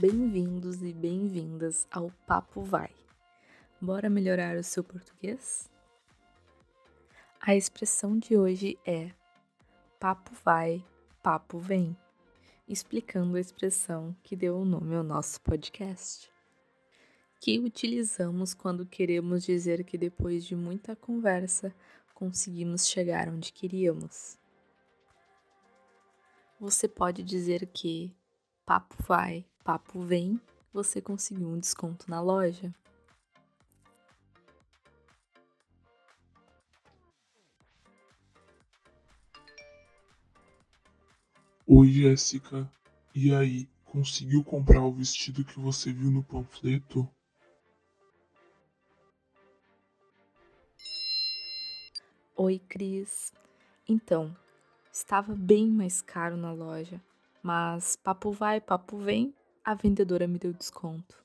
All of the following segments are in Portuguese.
Bem-vindos e bem-vindas ao Papo Vai. Bora melhorar o seu português? A expressão de hoje é papo vai, papo vem, explicando a expressão que deu o nome ao nosso podcast, que utilizamos quando queremos dizer que depois de muita conversa conseguimos chegar onde queríamos. Você pode dizer que papo vai, papo vem, você conseguiu um desconto na loja. Oi, Jéssica. E aí, conseguiu comprar o vestido que você viu no panfleto? Oi, Cris. Então, estava bem mais caro na loja, mas papo vai, papo vem, a vendedora me deu desconto.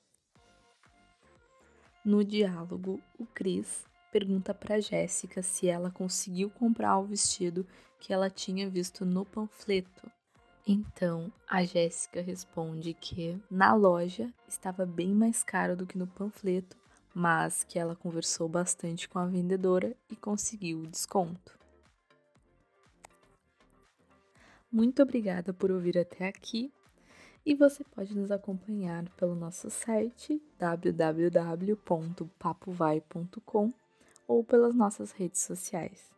No diálogo, o Cris pergunta para Jéssica se ela conseguiu comprar o vestido que ela tinha visto no panfleto. Então, a Jéssica responde que na loja estava bem mais caro do que no panfleto, mas que ela conversou bastante com a vendedora e conseguiu o desconto. Muito obrigada por ouvir até aqui e você pode nos acompanhar pelo nosso site www.papovai.com ou pelas nossas redes sociais.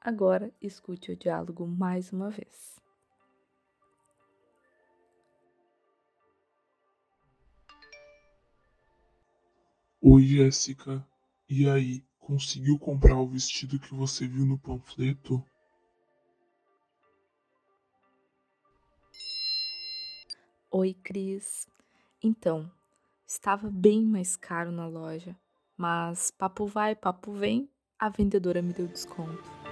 Agora escute o diálogo mais uma vez. Oi, Jéssica. E aí, conseguiu comprar o vestido que você viu no panfleto? Oi, Cris. Então, estava bem mais caro na loja, mas papo vai, papo vem, a vendedora me deu desconto.